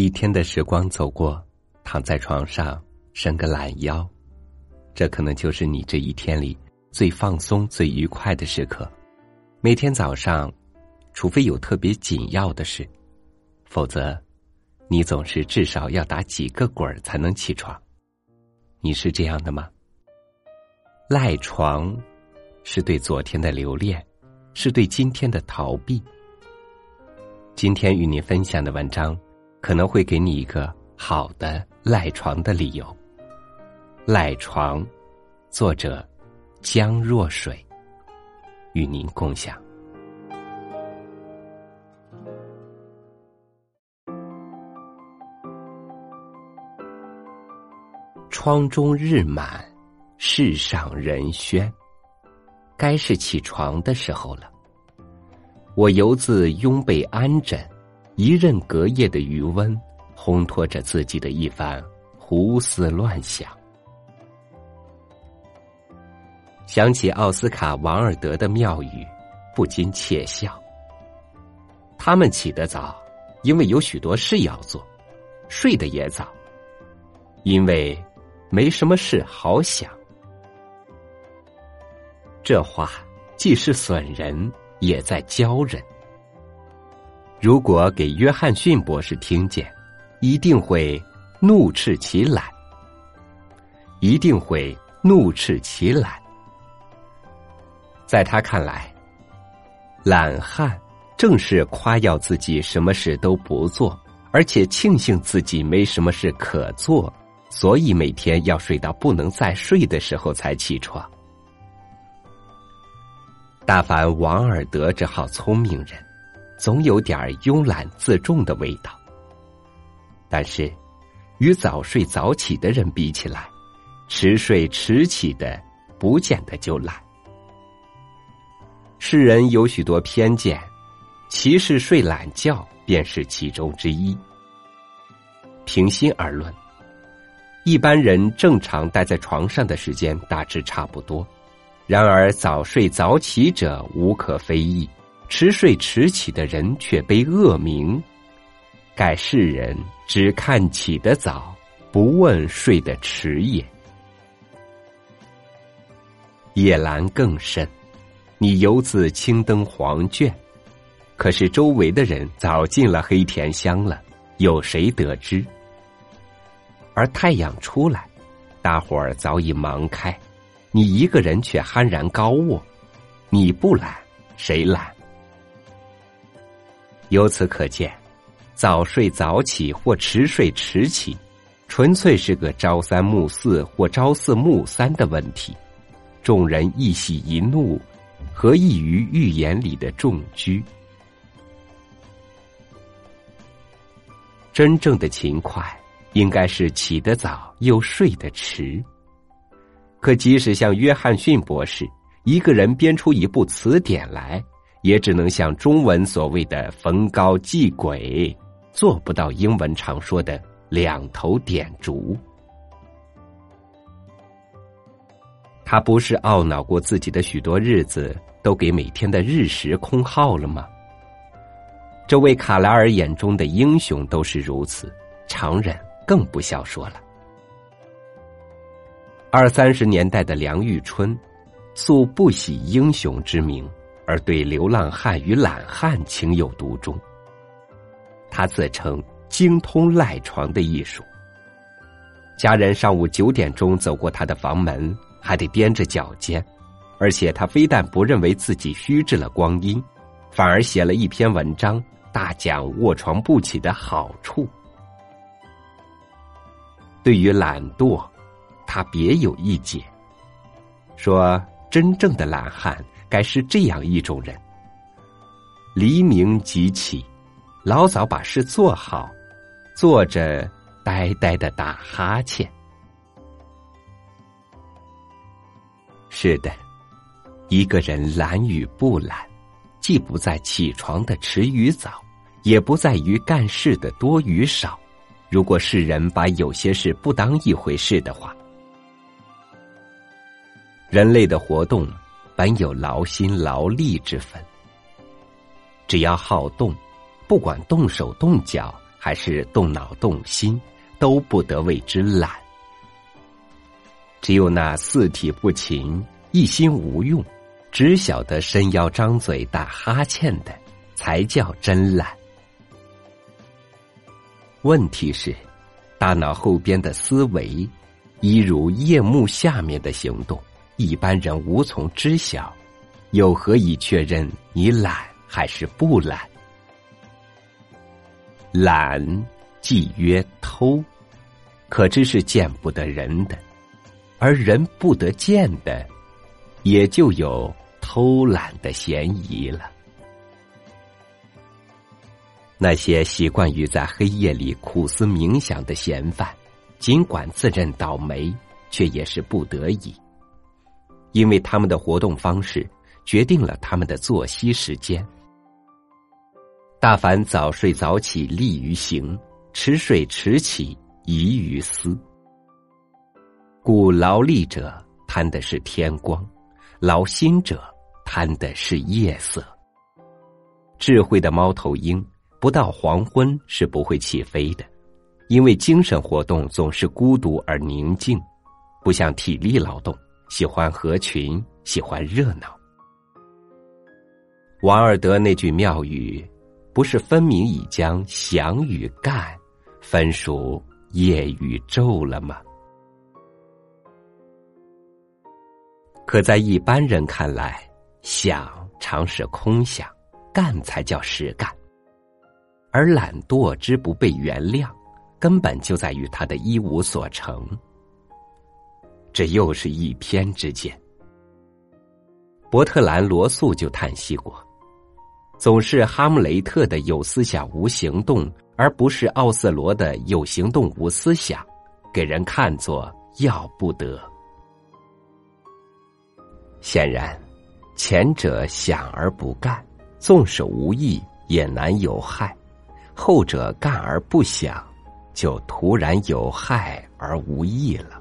一天的时光走过，躺在床上伸个懒腰，这可能就是你这一天里最放松、最愉快的时刻。每天早上，除非有特别紧要的事，否则，你总是至少要打几个滚儿才能起床。你是这样的吗？赖床，是对昨天的留恋，是对今天的逃避。今天与你分享的文章。可能会给你一个好的赖床的理由。赖床，作者江若水，与您共享。窗中日满，世上人喧，该是起床的时候了。我犹自拥被安枕。一任隔夜的余温，烘托着自己的一番胡思乱想。想起奥斯卡·王尔德的妙语，不禁窃笑。他们起得早，因为有许多事要做；睡得也早，因为没什么事好想。这话既是损人，也在教人。如果给约翰逊博士听见，一定会怒斥其懒，一定会怒斥其懒。在他看来，懒汉正是夸耀自己什么事都不做，而且庆幸自己没什么事可做，所以每天要睡到不能再睡的时候才起床。大凡王尔德这号聪明人。总有点慵懒自重的味道，但是与早睡早起的人比起来，迟睡迟起的不见得就懒。世人有许多偏见，其实睡懒觉便是其中之一。平心而论，一般人正常待在床上的时间大致差不多，然而早睡早起者无可非议。迟睡迟起的人却被恶名，盖世人只看起得早，不问睡得迟也。夜阑更甚，你犹自青灯黄卷，可是周围的人早进了黑甜乡了，有谁得知？而太阳出来，大伙儿早已忙开，你一个人却酣然高卧，你不懒，谁懒？由此可见，早睡早起或迟睡迟起，纯粹是个朝三暮四或朝四暮三的问题。众人一喜一怒，何异于寓言里的众居？真正的勤快，应该是起得早又睡得迟。可即使像约翰逊博士一个人编出一部词典来。也只能像中文所谓的逢高忌鬼，做不到英文常说的两头点烛。他不是懊恼过自己的许多日子都给每天的日食空耗了吗？这位卡莱尔眼中的英雄都是如此，常人更不消说了。二三十年代的梁玉春，素不喜英雄之名。而对流浪汉与懒汉情有独钟。他自称精通赖床的艺术。家人上午九点钟走过他的房门，还得踮着脚尖，而且他非但不认为自己虚掷了光阴，反而写了一篇文章，大讲卧床不起的好处。对于懒惰，他别有一解，说真正的懒汉。该是这样一种人：黎明即起，老早把事做好，坐着呆呆的打哈欠。是的，一个人懒与不懒，既不在起床的迟与早，也不在于干事的多与少。如果世人把有些事不当一回事的话，人类的活动。本有劳心劳力之分，只要好动，不管动手动脚还是动脑动心，都不得谓之懒。只有那四体不勤、一心无用，只晓得伸腰张嘴打哈欠的，才叫真懒。问题是，大脑后边的思维，一如夜幕下面的行动，一般人无从知晓，又何以确认你懒还是不懒？懒，即曰偷，可知是见不得人的，而人不得见的，也就有偷懒的嫌疑了。那些习惯于在黑夜里苦思冥想的嫌犯，尽管自认倒霉，却也是不得已，因为他们的活动方式决定了他们的作息时间。大凡早睡早起利于行，迟睡迟起宜于思。故劳力者贪的是天光，劳心者贪的是夜色。智慧的猫头鹰。不到黄昏是不会起飞的，因为精神活动总是孤独而宁静，不像体力劳动喜欢合群、喜欢热闹。王尔德那句妙语，不是分明已将想与干分属夜与昼了吗？可在一般人看来，想常是空想，干才叫实干。而懒惰之不被原谅，根本就在于他的一无所成。这又是一偏之见。伯特兰·罗素就叹息过：“总是哈姆雷特的有思想无行动，而不是奥瑟罗的有行动无思想，给人看作要不得。”显然，前者想而不干，纵使无益，也难有害。后者干而不想，就突然有害而无益了。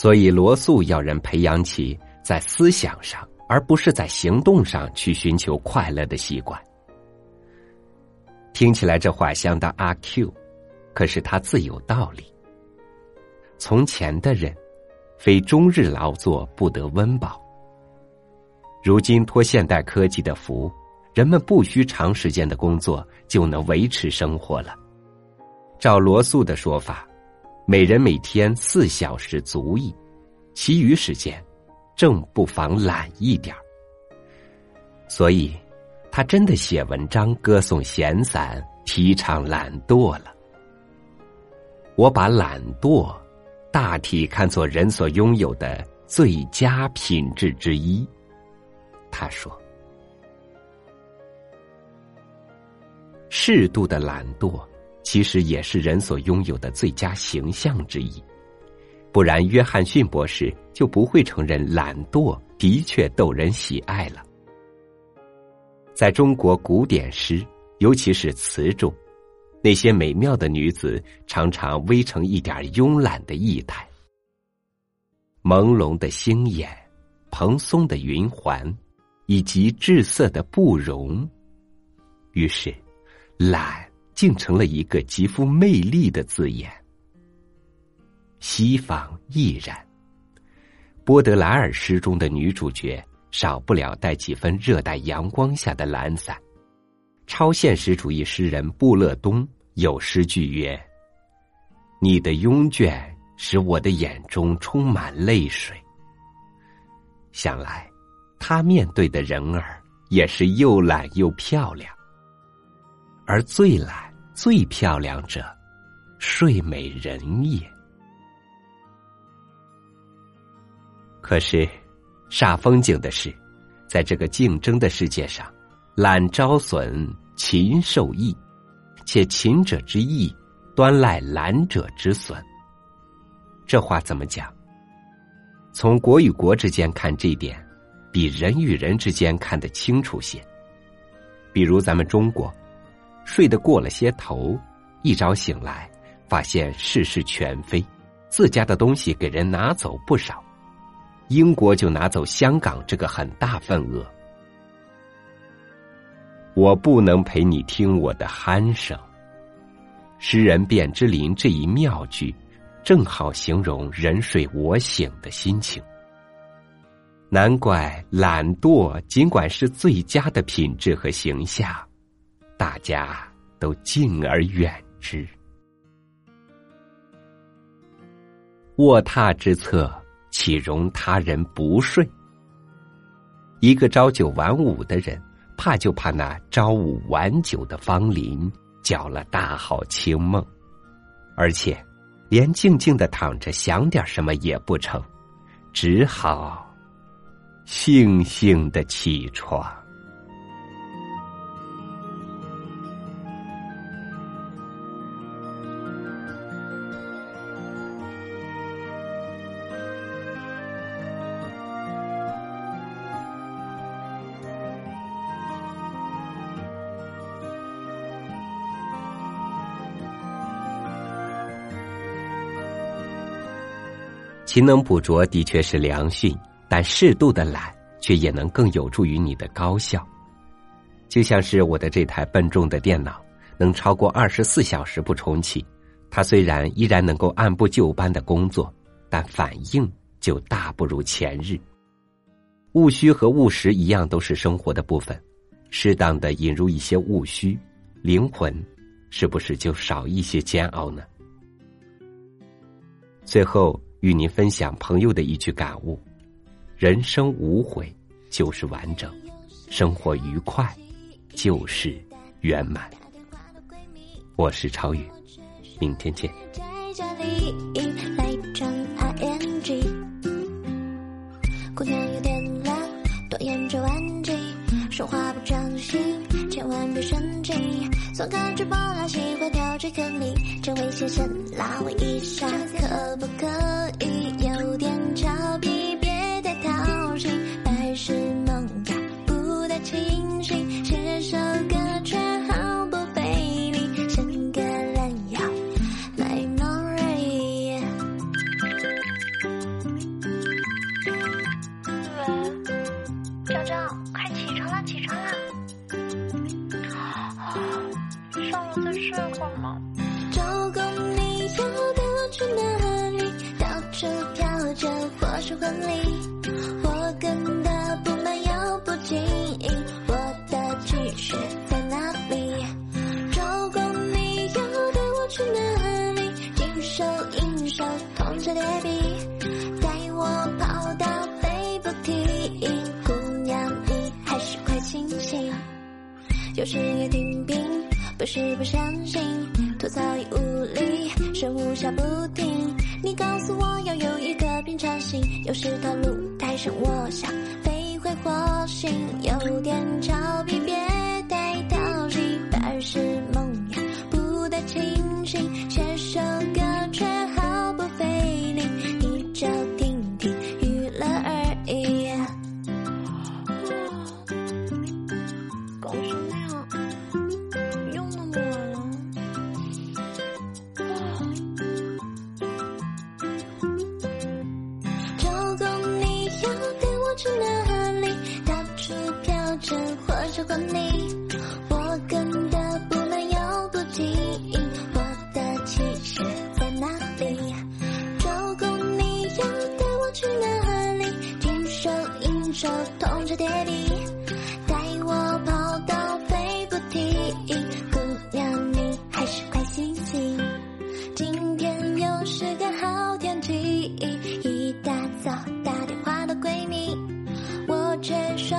所以罗素要人培养起在思想上，而不是在行动上去寻求快乐的习惯。听起来这话相当阿 Q，可是他自有道理。从前的人，非终日劳作不得温饱，如今托现代科技的福。人们不需长时间的工作就能维持生活了。照罗素的说法，每人每天四小时足矣，其余时间正不妨懒一点所以，他真的写文章歌颂闲散，提倡懒惰了。我把懒惰大体看作人所拥有的最佳品质之一。他说。适度的懒惰，其实也是人所拥有的最佳形象之一。不然，约翰逊博士就不会承认懒惰的确逗人喜爱了。在中国古典诗，尤其是词中，那些美妙的女子常常微成一点慵懒的意态，朦胧的星眼，蓬松的云环，以及滞涩的布容，于是。懒竟成了一个极富魅力的字眼。西方亦然。波德莱尔诗中的女主角少不了带几分热带阳光下的懒散。超现实主义诗人布勒东有诗句曰：“你的慵倦使我的眼中充满泪水。”想来，他面对的人儿也是又懒又漂亮。而最懒、最漂亮者，睡美人也。可是，煞风景的是，在这个竞争的世界上，懒招损，勤受益，且勤者之益，端赖懒者之损。这话怎么讲？从国与国之间看这一点，比人与人之间看得清楚些。比如咱们中国。睡得过了些头，一早醒来，发现事事全非，自家的东西给人拿走不少，英国就拿走香港这个很大份额。我不能陪你听我的鼾声。诗人卞之琳这一妙句，正好形容人睡我醒的心情。难怪懒惰尽管是最佳的品质和形象，大家都敬而远之。卧榻之侧，岂容他人不睡？一个朝九晚五的人，怕就怕那朝五晚九的芳邻搅了大好清梦，而且连静静的躺着想点什么也不成，只好悻悻的起床。勤能补拙的确是良训，但适度的懒却也能更有助于你的高效。就像是我的这台笨重的电脑，能超过二十四小时不重启，它虽然依然能够按部就班的工作，但反应就大不如前日。务虚和务实一样，都是生活的部分，适当的引入一些务虚，灵魂是不是就少一些煎熬呢？最后。与您分享朋友的一句感悟：人生无悔就是完整，生活愉快就是圆满。我是超宇，明天见。姑娘有点懒，多研究玩具，说话不长心，千万别生气。总感觉把拉喜欢掉进坑里，这危险线拉我一下，可不可以？有时也听病。不是不相信，吐槽已无力，生无笑不停。你告诉我要有一个平常心，有时套路太深，我想飞回火星，有点着迷，别喜欢你，我跟的不慢又不急，我的气势在哪里？周公你要带我去哪里？听手银手铜着铁低，带我跑到飞不停。姑娘你还是快醒醒，今天又是个好天气，一大早打电话的闺蜜，我却说。